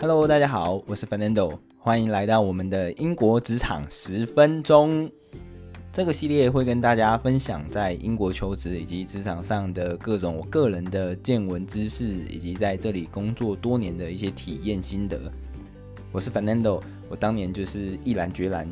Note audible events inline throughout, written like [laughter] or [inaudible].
Hello，大家好，我是 Fernando，欢迎来到我们的英国职场十分钟。这个系列会跟大家分享在英国求职以及职场上的各种我个人的见闻知识，以及在这里工作多年的一些体验心得。我是 Fernando，我当年就是毅然决然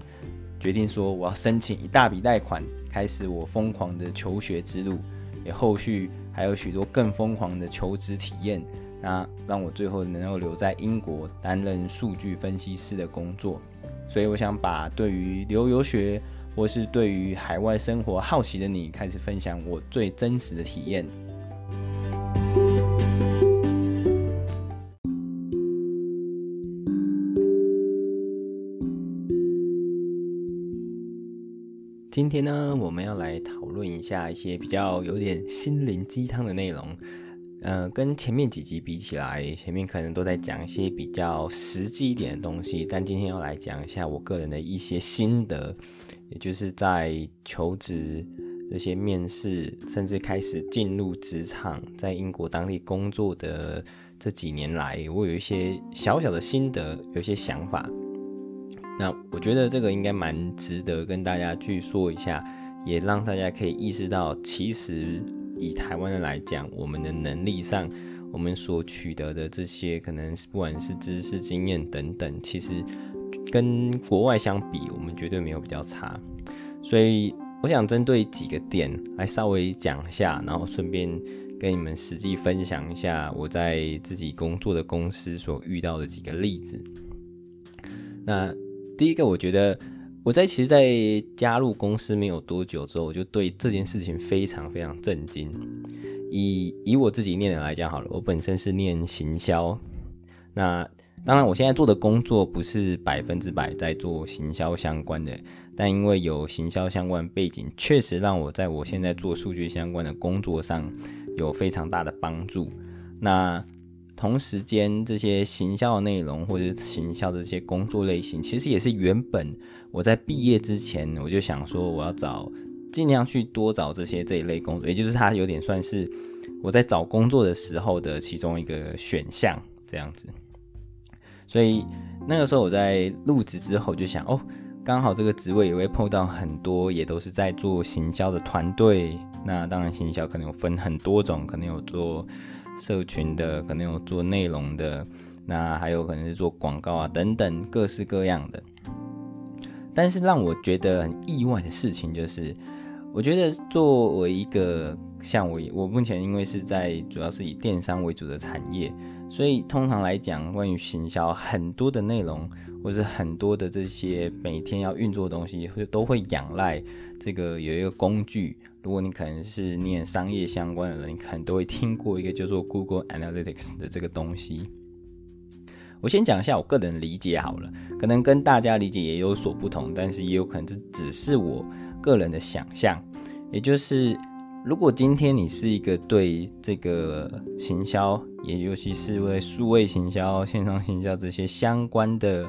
决定说我要申请一大笔贷款，开始我疯狂的求学之路，也后续还有许多更疯狂的求职体验。那让我最后能够留在英国担任数据分析师的工作，所以我想把对于留游学或是对于海外生活好奇的你，开始分享我最真实的体验。今天呢，我们要来讨论一下一些比较有点心灵鸡汤的内容。呃，跟前面几集比起来，前面可能都在讲一些比较实际一点的东西，但今天要来讲一下我个人的一些心得，也就是在求职这些面试，甚至开始进入职场，在英国当地工作的这几年来，我有一些小小的心得，有一些想法。那我觉得这个应该蛮值得跟大家去说一下，也让大家可以意识到，其实。以台湾人来讲，我们的能力上，我们所取得的这些，可能是不管是知识、经验等等，其实跟国外相比，我们绝对没有比较差。所以，我想针对几个点来稍微讲一下，然后顺便跟你们实际分享一下我在自己工作的公司所遇到的几个例子。那第一个，我觉得。我在其实，在加入公司没有多久之后，我就对这件事情非常非常震惊。以以我自己念的来讲好了，我本身是念行销，那当然我现在做的工作不是百分之百在做行销相关的，但因为有行销相关背景，确实让我在我现在做数据相关的工作上有非常大的帮助。那同时间，这些行销的内容或者是行销的这些工作类型，其实也是原本我在毕业之前我就想说，我要找尽量去多找这些这一类工作，也就是它有点算是我在找工作的时候的其中一个选项这样子。所以那个时候我在入职之后就想，哦，刚好这个职位也会碰到很多也都是在做行销的团队。那当然，行销可能有分很多种，可能有做。社群的，可能有做内容的，那还有可能是做广告啊等等各式各样的。但是让我觉得很意外的事情就是，我觉得作为一个像我，我目前因为是在主要是以电商为主的产业，所以通常来讲，关于行销很多的内容，或是很多的这些每天要运作的东西，会都会仰赖这个有一个工具。如果你可能是念商业相关的人，你可能都会听过一个叫做 Google Analytics 的这个东西。我先讲一下我个人理解好了，可能跟大家理解也有所不同，但是也有可能这只是我个人的想象。也就是，如果今天你是一个对这个行销，也尤其是为数位行销、线上行销这些相关的，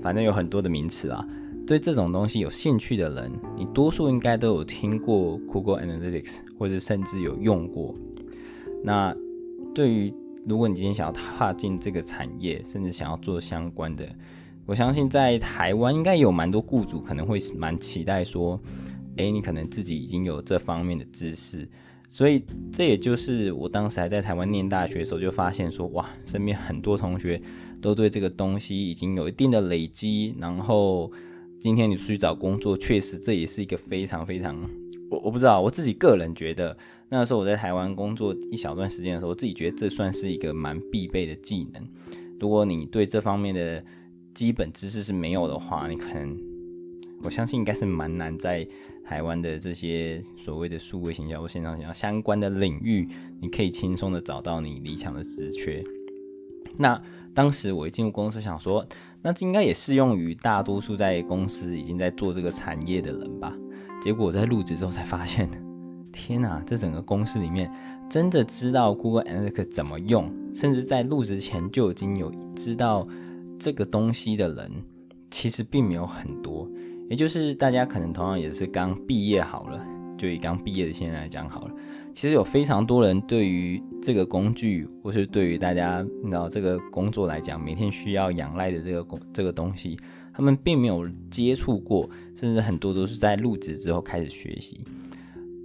反正有很多的名词啊。对这种东西有兴趣的人，你多数应该都有听过 Google Analytics，或者甚至有用过。那对于如果你今天想要踏进这个产业，甚至想要做相关的，我相信在台湾应该有蛮多雇主可能会蛮期待说，诶，你可能自己已经有这方面的知识。所以这也就是我当时还在台湾念大学的时候就发现说，哇，身边很多同学都对这个东西已经有一定的累积，然后。今天你出去找工作，确实这也是一个非常非常，我我不知道，我自己个人觉得，那时候我在台湾工作一小段时间的时候，我自己觉得这算是一个蛮必备的技能。如果你对这方面的基本知识是没有的话，你可能我相信应该是蛮难在台湾的这些所谓的数位行销或线上行销相关的领域，你可以轻松的找到你理想的职缺。那当时我一进入公司，想说。那这应该也适用于大多数在公司已经在做这个产业的人吧？结果我在入职之后才发现，天哪！这整个公司里面真的知道 Google Analytics 怎么用，甚至在入职前就已经有知道这个东西的人，其实并没有很多。也就是大家可能同样也是刚毕业好了，就以刚毕业的现在来讲好了，其实有非常多人对于这个工具，或是对于大家你知道这个工作来讲，每天需要仰赖的这个工这个东西，他们并没有接触过，甚至很多都是在入职之后开始学习。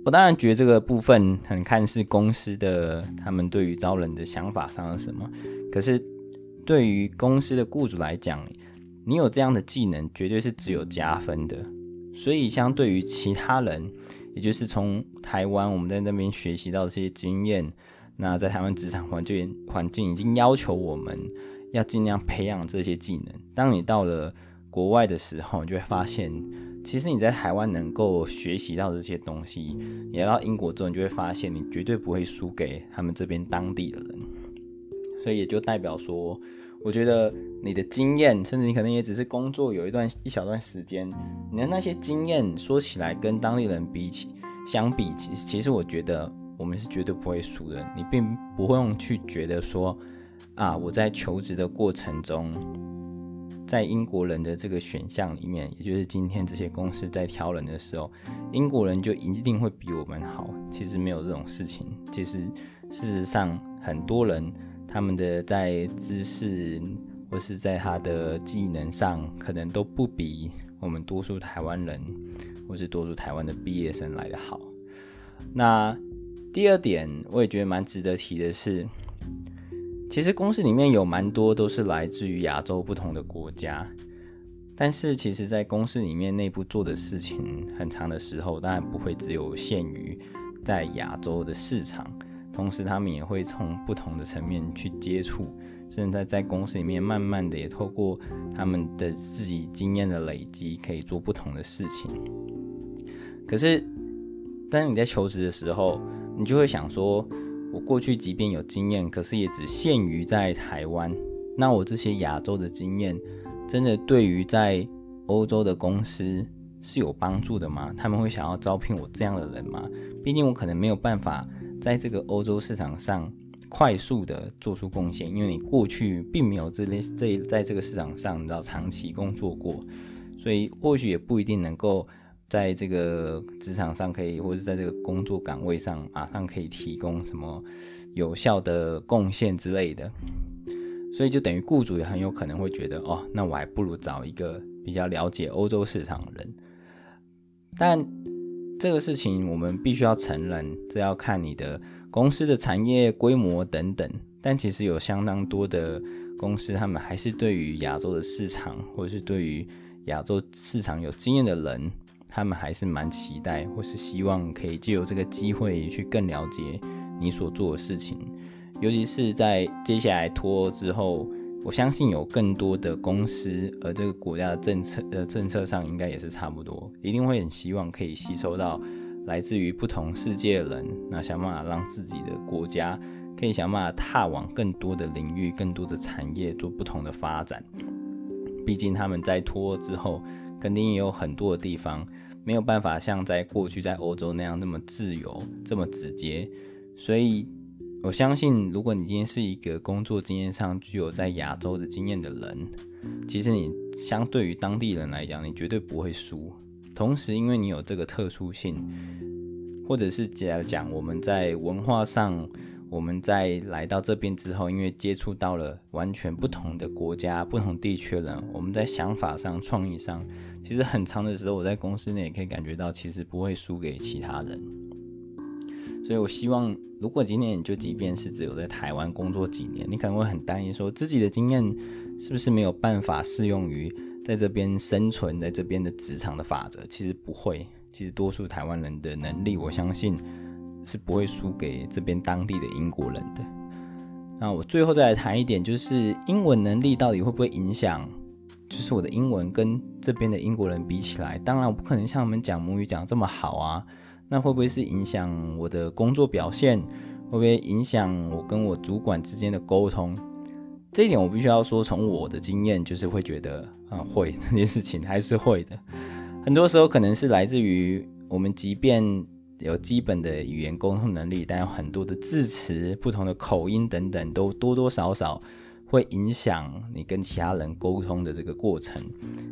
我当然觉得这个部分很看是公司的他们对于招人的想法上是什么，可是对于公司的雇主来讲，你有这样的技能，绝对是只有加分的。所以相对于其他人。也就是从台湾，我们在那边学习到这些经验。那在台湾职场环境环境已经要求我们要尽量培养这些技能。当你到了国外的时候，你就会发现，其实你在台湾能够学习到这些东西，你来到英国之后，你就会发现你绝对不会输给他们这边当地的人。所以也就代表说，我觉得你的经验，甚至你可能也只是工作有一段一小段时间，你的那些经验说起来跟当地人比起相比，其实其实我觉得我们是绝对不会输的。你并不会用去觉得说啊，我在求职的过程中，在英国人的这个选项里面，也就是今天这些公司在挑人的时候，英国人就一定会比我们好。其实没有这种事情。其实事实上，很多人。他们的在知识或是在他的技能上，可能都不比我们多数台湾人或是多数台湾的毕业生来得好。那第二点，我也觉得蛮值得提的是，其实公司里面有蛮多都是来自于亚洲不同的国家，但是其实，在公司里面内部做的事情，很长的时候，当然不会只有限于在亚洲的市场。同时，他们也会从不同的层面去接触，甚至在在公司里面慢慢的也透过他们的自己经验的累积，可以做不同的事情。可是，当你在求职的时候，你就会想说，我过去即便有经验，可是也只限于在台湾。那我这些亚洲的经验，真的对于在欧洲的公司是有帮助的吗？他们会想要招聘我这样的人吗？毕竟我可能没有办法。在这个欧洲市场上快速的做出贡献，因为你过去并没有这类这在这个市场上你知道长期工作过，所以或许也不一定能够在这个职场上可以，或者是在这个工作岗位上马上可以提供什么有效的贡献之类的，所以就等于雇主也很有可能会觉得，哦，那我还不如找一个比较了解欧洲市场的人，但。这个事情我们必须要承认，这要看你的公司的产业规模等等。但其实有相当多的公司，他们还是对于亚洲的市场，或者是对于亚洲市场有经验的人，他们还是蛮期待，或是希望可以借由这个机会去更了解你所做的事情。尤其是在接下来脱欧之后。我相信有更多的公司，而这个国家的政策呃政策上应该也是差不多，一定会很希望可以吸收到来自于不同世界的人，那想办法让自己的国家可以想办法踏往更多的领域、更多的产业做不同的发展。毕竟他们在脱欧之后，肯定也有很多的地方没有办法像在过去在欧洲那样那么自由、这么直接，所以。我相信，如果你今天是一个工作经验上具有在亚洲的经验的人，其实你相对于当地人来讲，你绝对不会输。同时，因为你有这个特殊性，或者是讲讲我们在文化上，我们在来到这边之后，因为接触到了完全不同的国家、不同地区的人，我们在想法上、创意上，其实很长的时候，我在公司内也可以感觉到，其实不会输给其他人。所以，我希望，如果今年你就即便是只有在台湾工作几年，你可能会很担心，说自己的经验是不是没有办法适用于在这边生存，在这边的职场的法则？其实不会，其实多数台湾人的能力，我相信是不会输给这边当地的英国人的。那我最后再来谈一点，就是英文能力到底会不会影响？就是我的英文跟这边的英国人比起来，当然我不可能像他们讲母语讲这么好啊。那会不会是影响我的工作表现？会不会影响我跟我主管之间的沟通？这一点我必须要说，从我的经验就是会觉得啊，会 [laughs] 这件事情还是会的。很多时候可能是来自于我们，即便有基本的语言沟通能力，但有很多的字词、不同的口音等等，都多多少少会影响你跟其他人沟通的这个过程。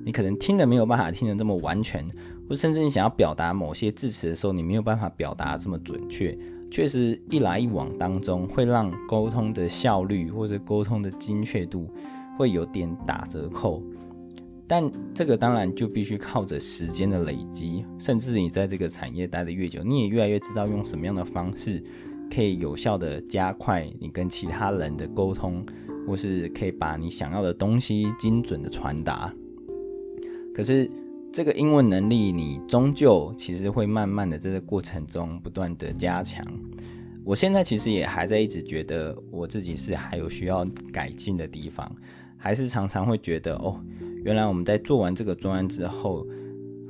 你可能听得没有办法听得这么完全。或甚至你想要表达某些字词的时候，你没有办法表达这么准确，确实一来一往当中会让沟通的效率或者沟通的精确度会有点打折扣。但这个当然就必须靠着时间的累积，甚至你在这个产业待得越久，你也越来越知道用什么样的方式可以有效地加快你跟其他人的沟通，或是可以把你想要的东西精准的传达。可是这个英文能力，你终究其实会慢慢的在这个过程中不断的加强。我现在其实也还在一直觉得我自己是还有需要改进的地方，还是常常会觉得哦。原来我们在做完这个专案之后，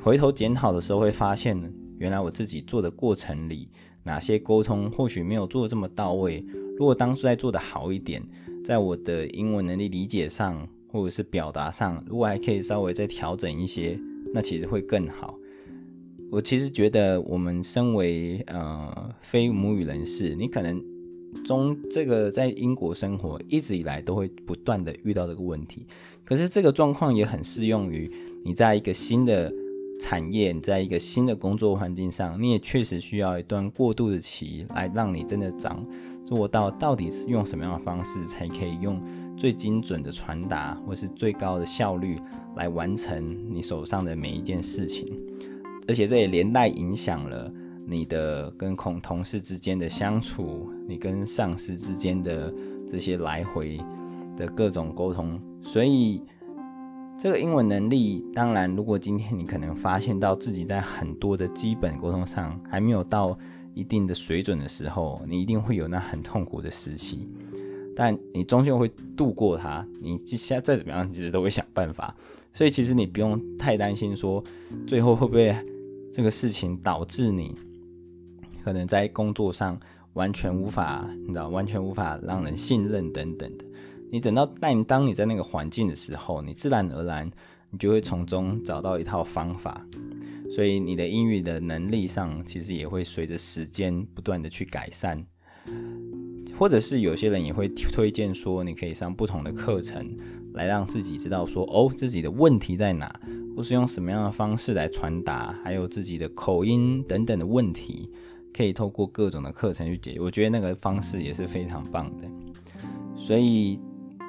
回头检讨的时候会发现，原来我自己做的过程里，哪些沟通或许没有做得这么到位。如果当初再做的好一点，在我的英文能力理解上，或者是表达上，如果还可以稍微再调整一些，那其实会更好。我其实觉得，我们身为呃非母语人士，你可能。中这个在英国生活一直以来都会不断的遇到这个问题，可是这个状况也很适用于你在一个新的产业，你在一个新的工作环境上，你也确实需要一段过渡的期来让你真的掌做到到底是用什么样的方式才可以用最精准的传达或是最高的效率来完成你手上的每一件事情，而且这也连带影响了。你的跟同同事之间的相处，你跟上司之间的这些来回的各种沟通，所以这个英文能力，当然，如果今天你可能发现到自己在很多的基本沟通上还没有到一定的水准的时候，你一定会有那很痛苦的时期，但你终究会度过它。你现在再怎么样，其实都会想办法。所以其实你不用太担心说，最后会不会这个事情导致你。可能在工作上完全无法，你知道，完全无法让人信任等等的。你等到但当你在那个环境的时候，你自然而然，你就会从中找到一套方法。所以你的英语的能力上，其实也会随着时间不断的去改善。或者是有些人也会推荐说，你可以上不同的课程，来让自己知道说，哦，自己的问题在哪，或是用什么样的方式来传达，还有自己的口音等等的问题。可以透过各种的课程去解决，我觉得那个方式也是非常棒的。所以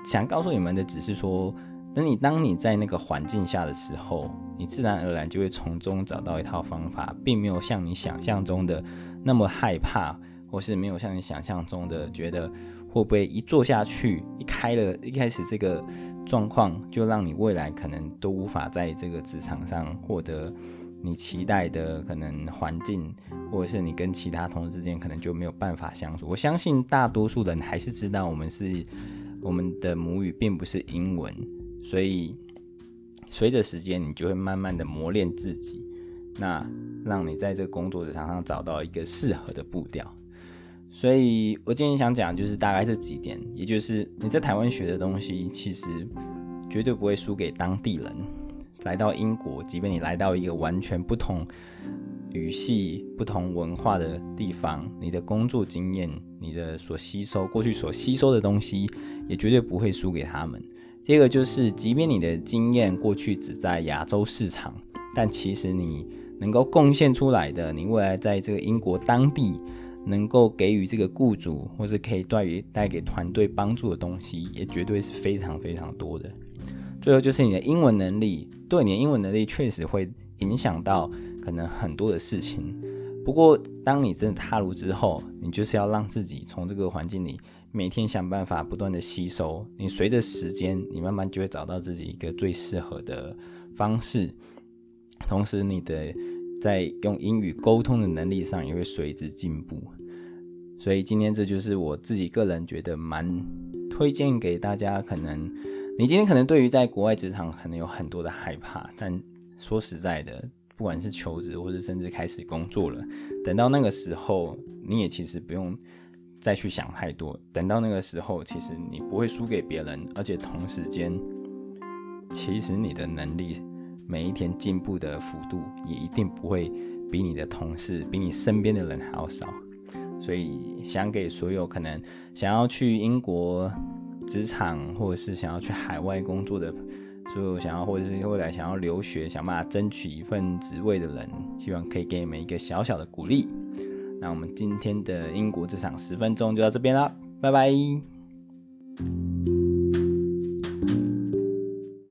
想告诉你们的只是说，等你当你在那个环境下的时候，你自然而然就会从中找到一套方法，并没有像你想象中的那么害怕，或是没有像你想象中的觉得会不会一做下去，一开了一开始这个状况，就让你未来可能都无法在这个职场上获得。你期待的可能环境，或者是你跟其他同事之间可能就没有办法相处。我相信大多数人还是知道我们是我们的母语并不是英文，所以随着时间你就会慢慢的磨练自己，那让你在这个工作职场上找到一个适合的步调。所以我今天想讲就是大概这几点，也就是你在台湾学的东西，其实绝对不会输给当地人。来到英国，即便你来到一个完全不同语系、不同文化的地方，你的工作经验、你的所吸收过去所吸收的东西，也绝对不会输给他们。第二个就是，即便你的经验过去只在亚洲市场，但其实你能够贡献出来的，你未来在这个英国当地能够给予这个雇主，或是可以带于带给团队帮助的东西，也绝对是非常非常多的。最后就是你的英文能力，对，你的英文能力确实会影响到可能很多的事情。不过，当你真的踏入之后，你就是要让自己从这个环境里每天想办法不断的吸收。你随着时间，你慢慢就会找到自己一个最适合的方式。同时，你的在用英语沟通的能力上也会随之进步。所以今天这就是我自己个人觉得蛮推荐给大家，可能。你今天可能对于在国外职场可能有很多的害怕，但说实在的，不管是求职或者甚至开始工作了，等到那个时候，你也其实不用再去想太多。等到那个时候，其实你不会输给别人，而且同时间，其实你的能力每一天进步的幅度也一定不会比你的同事、比你身边的人还要少。所以，想给所有可能想要去英国。职场或者是想要去海外工作的，所有想要或者是未来想要留学、想办法争取一份职位的人，希望可以给你们一个小小的鼓励。那我们今天的英国职场十分钟就到这边了拜拜。